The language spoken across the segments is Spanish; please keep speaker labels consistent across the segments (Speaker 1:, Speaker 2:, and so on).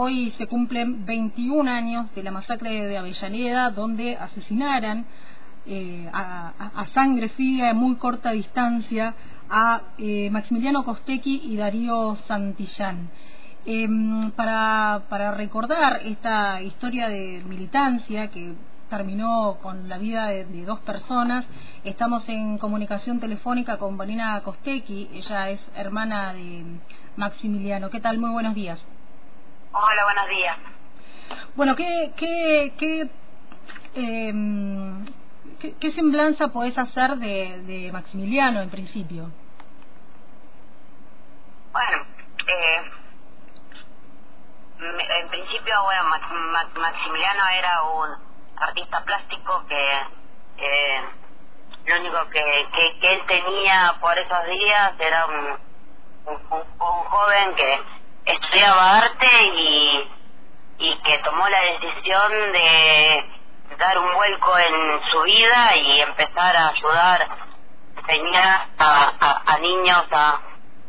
Speaker 1: hoy se cumplen 21 años de la masacre de Avellaneda, donde asesinaran eh, a, sangre fría a muy corta distancia a eh, Maximiliano Costequi y Darío Santillán. Em, para, recordar esta historia de militancia que terminó con la vida de, dos personas. Estamos en comunicación telefónica con Vanina Costequi, ella es hermana de Maximiliano. ¿Qué tal? Muy buenos días.
Speaker 2: Hola, buenos días.
Speaker 1: Bueno, ¿qué, qué, qué, em, qué, semblanza podés hacer de, de Maximiliano en principio?
Speaker 2: Bueno, eh, en principio, bueno, Maximiliano era un artista plástico que eh, lo único que, que, él tenía por esos días era un, un, joven que estudiaba arte y, y que tomó la decisión de dar un vuelco en su vida y empezar a ayudar, enseñar a, a niños a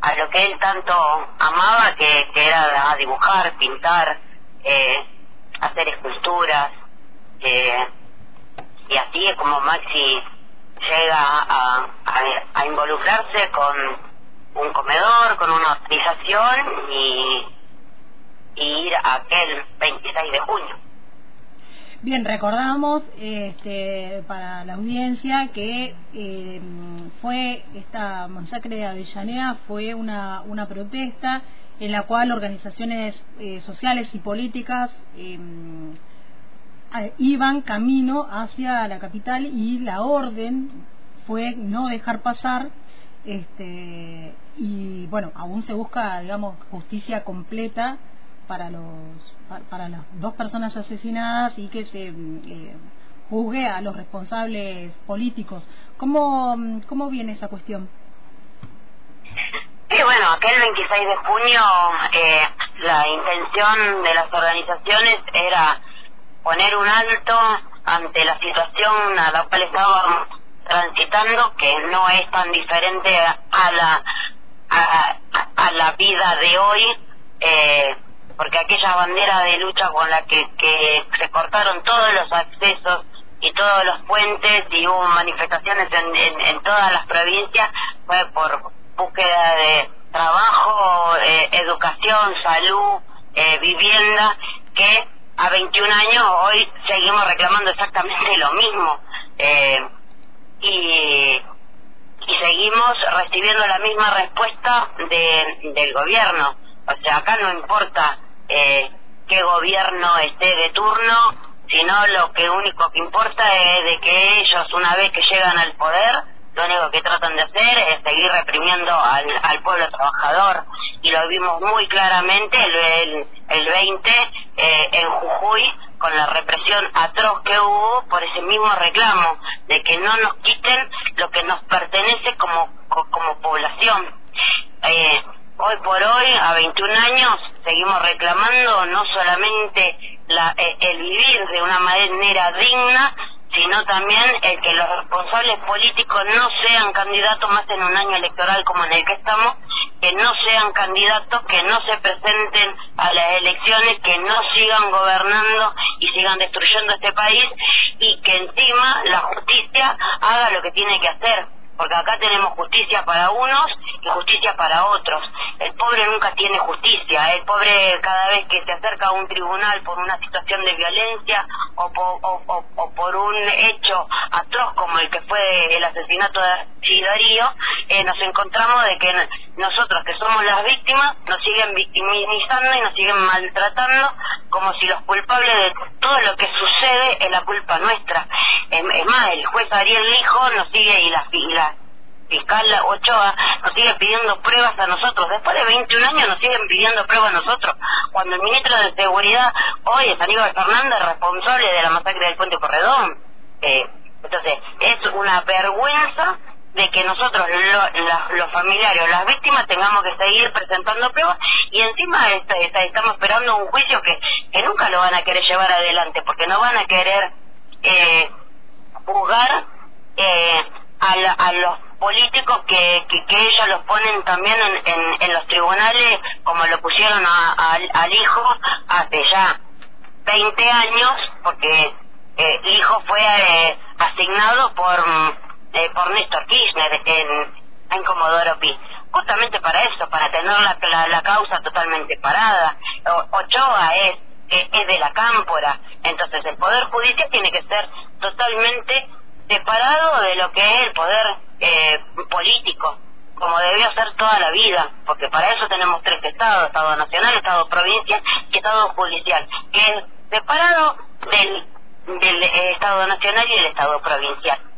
Speaker 2: a lo que él tanto amaba, que, que era a dibujar, pintar, eh, hacer esculturas. Eh, y así es como Maxi llega a, a, involucrarse con con una organización y, y ir aquel 26 de junio.
Speaker 1: Bien, recordamos este, para la audiencia que eh, fue esta masacre de Avellaneda fue una, una protesta en la cual organizaciones eh, sociales y políticas em, iban camino hacia la capital y la orden fue no dejar pasar este, y bueno aún se busca digamos justicia completa para los para las dos personas asesinadas y que se eh, juzgue a los responsables políticos. ¿Cómo, cómo viene esa cuestión?
Speaker 2: Sí, bueno, aquel 26 de junio eh, la intención de las organizaciones era poner un alto ante la situación a la cual estábamos transitando, que no es tan diferente a la a, la vida de hoy. Eh, porque aquella bandera de lucha con la que, que se cortaron todos los accesos y todos los puentes y hubo manifestaciones en, en, todas las provincias fue por búsqueda de trabajo, eh, educación, salud, eh, vivienda, que a 21 años hoy seguimos reclamando exactamente lo mismo. Eh, y, y seguimos recibiendo la misma respuesta de, del gobierno. O sea, acá no importa eh, qué gobierno esté de turno, sino lo que único que importa es de que ellos una vez que llegan al poder, lo único que tratan de hacer es seguir reprimiendo al, al pueblo trabajador y lo vimos muy claramente el, el, 20 eh, en Jujuy con la represión atroz que hubo por ese mismo reclamo de que no nos quiten lo que nos pertenece como, como población. Eh, hoy por hoy, a 21 años, seguimos reclamando no solamente la, eh, el vivir de una manera digna, sino también el que los responsables políticos no sean candidatos más en un año electoral como en el que estamos, que no sean candidatos, que no se presenten a las elecciones, que no sigan gobernando y sigan destruyendo este país y encima la justicia haga lo que tiene que hacer porque acá tenemos justicia para unos y justicia para otros. El pobre nunca tiene justicia, el pobre cada vez que se acerca a un tribunal por una situación de violencia o, por un hecho atroz como el que fue el asesinato de Chidarío, eh, nos encontramos de que nosotros que somos las víctimas nos siguen victimizando y nos siguen maltratando como si los culpables de todo lo que es la culpa nuestra. Es, más, el juez Ariel Lijo nos sigue y la, y la fiscal Ochoa nos sigue pidiendo pruebas a nosotros. Después de 21 años nos siguen pidiendo pruebas a nosotros. Cuando el ministro de Seguridad hoy es Aníbal Fernández, responsable de la masacre del Puente Corredón. Eh, entonces, es una vergüenza de que nosotros, los familiares las víctimas, tengamos que seguir presentando pruebas y encima este, estamos esperando un juicio que, que nunca lo van a querer llevar adelante porque no van a querer eh, juzgar eh, a, a los políticos que, que, ellos los ponen también en, en, los tribunales, como lo pusieron al hijo, hace ya 20 años, porque eh, el hijo fue eh, asignado por eh, por Néstor Kirchner en, Comodoro Pi. Justamente para eso, para tener la, la, causa totalmente parada. Ochoa es, es, de la cámpora, entonces el Poder Judicial tiene que ser totalmente separado de lo que es el poder eh, político, como debió ser toda la vida, porque para eso tenemos tres estados, Estado Nacional, Estado Provincial y Estado Judicial, que es separado del, del eh, Estado Nacional y el Estado Provincial.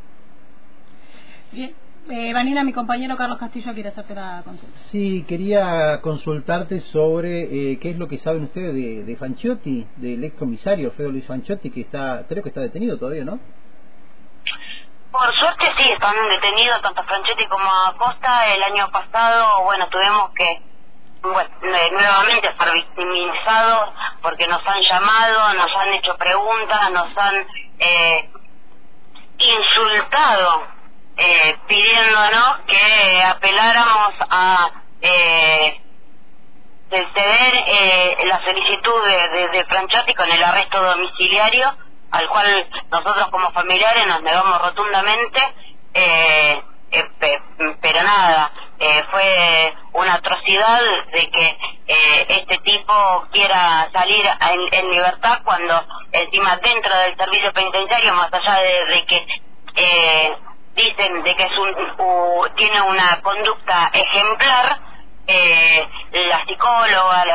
Speaker 1: Bien. Eh, Vanina, mi compañero Carlos Castillo quiere hacerte la consulta.
Speaker 3: Sí, quería consultarte sobre eh, qué es lo que saben ustedes de, de Fanchotti, del ex comisario Feo Luis Fanchotti, que está, creo que está detenido todavía, ¿no?
Speaker 2: Por suerte sí, están detenidos tanto Franchetti como Acosta. El año pasado, bueno, tuvimos que bueno, nuevamente estar victimizados porque nos han llamado, nos han hecho preguntas, nos han eh, insultado eh, pidiéndonos que apeláramos a eh, ceder eh, la solicitud de, de, con el arresto domiciliario al cual nosotros como familiares nos negamos rotundamente, eh, eh, pero nada, eh, fue una atrocidad de que este tipo quiera salir en, libertad cuando encima dentro del servicio penitenciario, más allá de, que dicen de que es un, tiene una conducta ejemplar, eh, la psicóloga,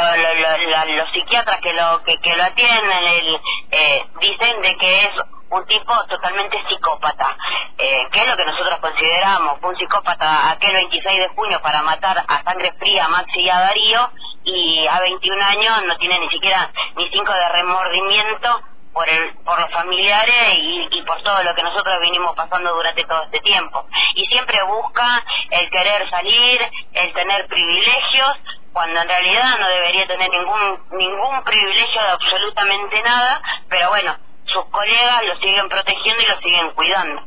Speaker 2: los psiquiatras que lo que, lo atienden, el, eh, dicen de que es un tipo totalmente psicópata, eh, que es lo que nosotros consideramos, un psicópata aquel 26 de junio para matar a sangre fría a Maxi y a Darío, y a 21 años no tiene ni siquiera ni cinco de remordimiento por, el, por los familiares y, y, por todo lo que nosotros vinimos pasando durante todo este tiempo. Y siempre busca el querer salir, el tener privilegios, cuando en realidad no debería tener ningún, ningún privilegio de absolutamente nada, pero bueno, sus colegas lo siguen protegiendo y lo siguen cuidando.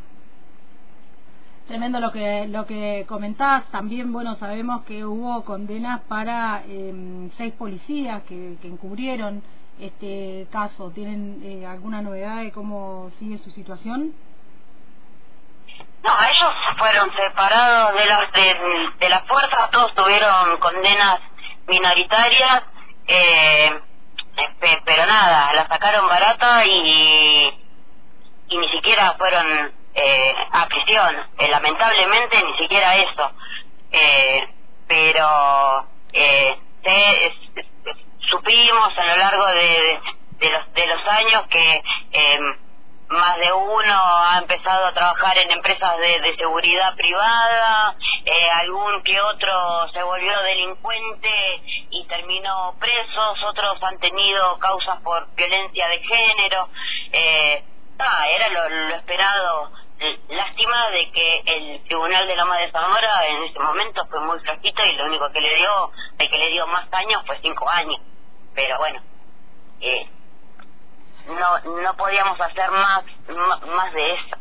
Speaker 1: Tremendo lo que lo que comentás. También, bueno, sabemos que hubo condenas para eh, seis policías que, que encubrieron este caso? ¿Tienen eh, alguna novedad de cómo sigue su situación?
Speaker 2: No, ellos fueron separados de las de, las fuerzas, todos tuvieron condenas minoritarias, eh, pero nada, la sacaron barata y, y ni siquiera fueron eh, a prisión, eh, lamentablemente ni siquiera eso, eh, pero eh, se, supimos a lo largo de, de, los, de los años que eh, más de uno ha empezado a trabajar en empresas de, de seguridad privada, eh, algún que otro se volvió delincuente y terminó presos, otros han tenido causas por violencia de género. Eh, ah, era lo, lo esperado lástima de que el tribunal de Loma de Zamora en ese momento fue muy flojito y lo único que le dio el que le dio más años fue cinco años pero bueno, eh, no, no podíamos hacer más, más de eso.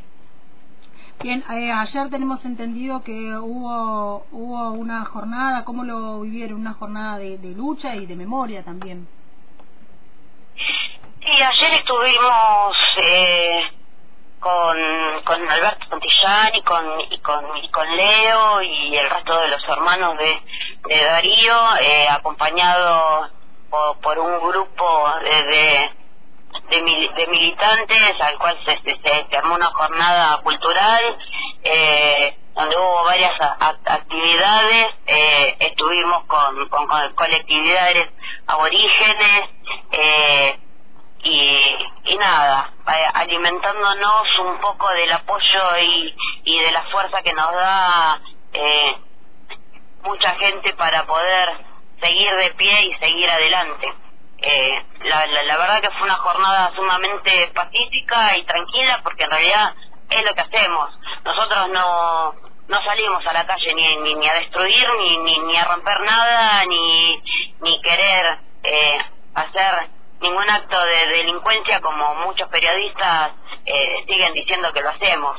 Speaker 1: Bien, eh, ayer tenemos entendido que hubo hubo una jornada, ¿cómo lo vivieron? Una jornada de, lucha y de memoria también.
Speaker 2: Sí, ayer estuvimos eh, con, con Alberto Santillán y con, y con, y con Leo y el resto de los hermanos de, de Darío, eh, acompañado por, un grupo de, de, militantes al cual se, se, armó una jornada cultural eh, donde hubo varias actividades, eh, estuvimos con, con, colectividades aborígenes eh, y, y nada, alimentándonos un poco del apoyo y, y de la fuerza que nos da eh, mucha gente para poder seguir de pie y seguir adelante. Eh, la, la, verdad que fue una jornada sumamente pacífica y tranquila porque en realidad es lo que hacemos. Nosotros no, no salimos a la calle ni, ni, ni a destruir, ni, ni, ni, a romper nada, ni, ni querer eh, hacer ningún acto de delincuencia como muchos periodistas eh, siguen diciendo que lo hacemos.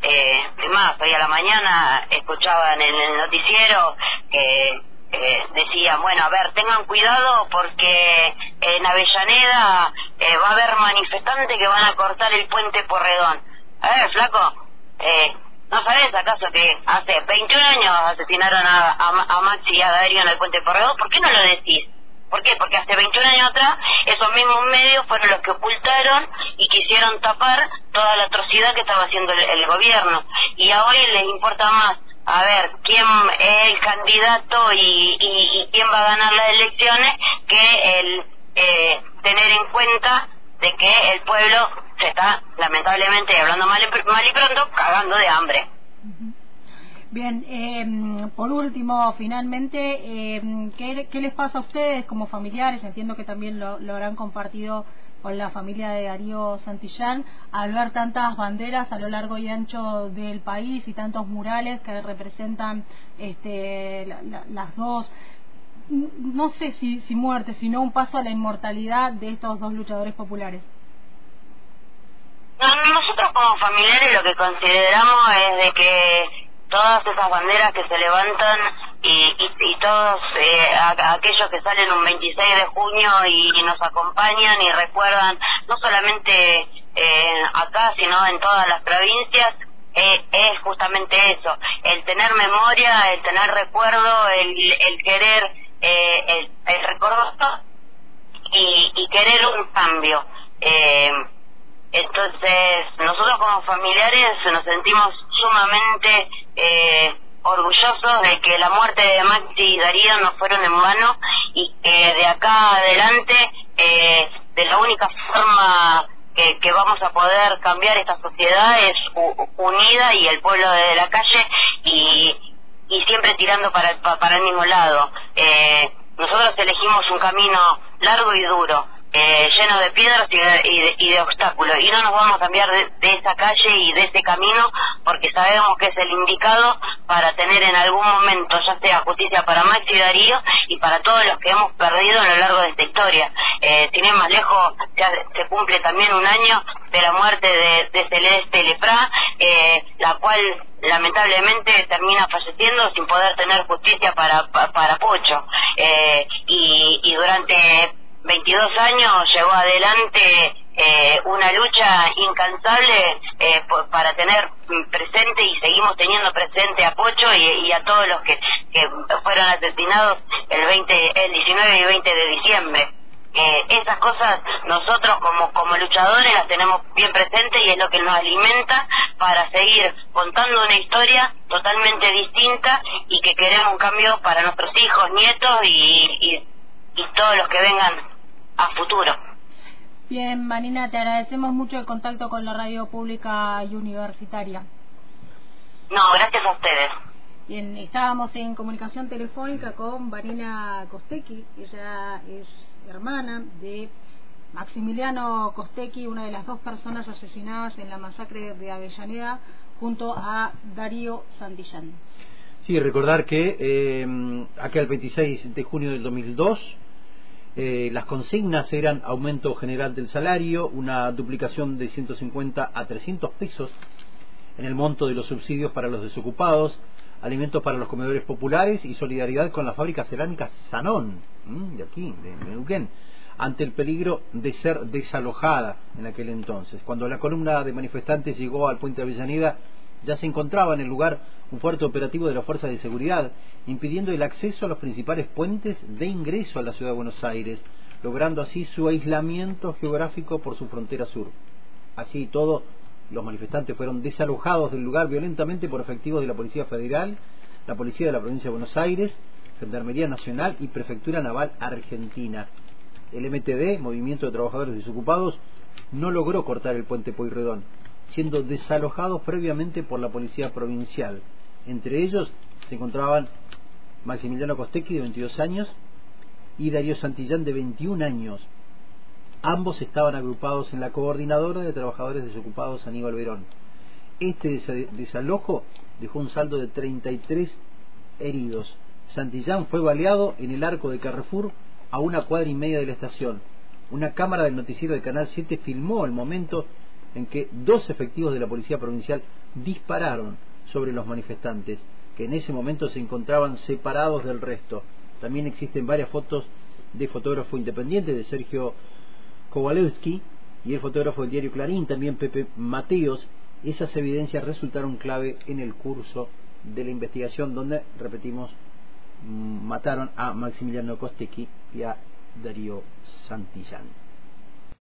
Speaker 2: Eh, más, hoy a la mañana escuchaba en el noticiero que eh, decían, bueno, a ver, tengan cuidado porque en Avellaneda eh, va a haber manifestantes que van a cortar el puente Porredón. A ver, flaco, eh, ¿no sabes acaso que hace 21 años asesinaron a, a, Maxi y a Darío en el puente Porredón? ¿Por qué no lo decís? ¿Por qué? Porque hace 21 años atrás esos mismos medios fueron los que ocultaron y quisieron tapar toda la atrocidad que estaba haciendo el, gobierno. Y a hoy les importa más a ver quién es el candidato y, quién va a ganar las elecciones que el eh, tener en cuenta de que el pueblo se está lamentablemente hablando mal, mal y pronto cagando de hambre.
Speaker 1: Bien, eh, por último, finalmente, eh, ¿qué, les pasa a ustedes como familiares? Entiendo que también lo, habrán compartido con la familia de Darío Santillán, al ver tantas banderas a lo largo y ancho del país y tantos murales que representan este, las dos, no sé si, si muertes, sino un paso a la inmortalidad de estos dos luchadores populares.
Speaker 2: Nosotros como familiares lo que consideramos es de que todas esas banderas que se levantan y, y, todos eh, aquellos que salen un 26 de junio y, nos acompañan y recuerdan, no solamente eh, acá, sino en todas las provincias, eh, es justamente eso, el tener memoria, el tener recuerdo, el, el querer, el, el recordar y, y querer un cambio. Eh, entonces, nosotros como familiares nos sentimos sumamente eh, orgullosos de que la muerte de Maxi y Darío no fueron en vano y que de acá adelante, eh, de la única forma que, vamos a poder cambiar esta sociedad es unida y el pueblo desde la calle y, y siempre tirando para, para el mismo lado. Eh, nosotros elegimos un camino largo y duro eh, lleno de piedras y de, y, de, obstáculos. Y no nos vamos a cambiar de, esa calle y de ese camino porque sabemos que es el indicado para tener en algún momento, ya sea justicia para Maxi y Darío y para todos los que hemos perdido a lo largo de esta historia. Eh, sin ir más lejos, se cumple también un año de la muerte de, Celeste Lepra, eh, la cual lamentablemente termina falleciendo sin poder tener justicia para, para, Pocho. Eh, y, y durante 22 años llevó adelante eh, una lucha incansable eh, para tener presente y seguimos teniendo presente a Pocho y, a todos los que, fueron asesinados el 20, el 19 y 20 de diciembre. Eh, esas cosas nosotros como, como luchadores las tenemos bien presentes y es lo que nos alimenta para seguir contando una historia totalmente distinta y que queremos un cambio para nuestros hijos, nietos y, y todos los que vengan a futuro.
Speaker 1: Bien, Marina, te agradecemos mucho el contacto con la radio pública y universitaria.
Speaker 2: No, gracias a ustedes.
Speaker 1: Bien, estábamos en comunicación telefónica con Marina Costecchi, ella es hermana de Maximiliano Costecchi, una de las dos personas asesinadas en la masacre de Avellaneda, junto a Darío Santillán.
Speaker 3: Sí, recordar que eh, aquel 26 de junio del 2002 eh, las consignas eran aumento general del salario, una duplicación de 150 a 300 pesos en el monto de los subsidios para los desocupados, alimentos para los comedores populares y solidaridad con la fábrica cerámica Sanón, de aquí, de Neuquén, ante el peligro de ser desalojada en aquel entonces. Cuando la columna de manifestantes llegó al puente de Avellaneda, ya se encontraba en el lugar un fuerte operativo de la Fuerza de Seguridad, impidiendo el acceso a los principales puentes de ingreso a la ciudad de Buenos Aires, logrando así su aislamiento geográfico por su frontera sur. Así y todo, los manifestantes fueron desalojados del lugar violentamente por efectivos de la Policía Federal, la Policía de la Provincia de Buenos Aires, Gendarmería Nacional y Prefectura Naval Argentina. El MTD, Movimiento de Trabajadores Desocupados, no logró cortar el puente Pueyrredón, siendo desalojados previamente por la Policía Provincial. Entre ellos se encontraban Maximiliano Costecchi, de 22 años, y Darío Santillán, de 21 años. Ambos estaban agrupados en la Coordinadora de Trabajadores Desocupados Aníbal Verón. Este desalojo dejó un saldo de 33 heridos. Santillán fue baleado en el arco de Carrefour a una cuadra y media de la estación. Una cámara del noticiero del Canal 7 filmó el momento en que dos efectivos de la Policía Provincial dispararon sobre los manifestantes, que en ese momento se encontraban separados del resto. También existen varias fotos de fotógrafo independiente de Sergio Kowalewski y el fotógrafo del diario Clarín, también Pepe Mateos. Esas evidencias resultaron clave en el curso de la investigación donde, repetimos, mataron a Maximiliano Kostecki y a Darío Santillán.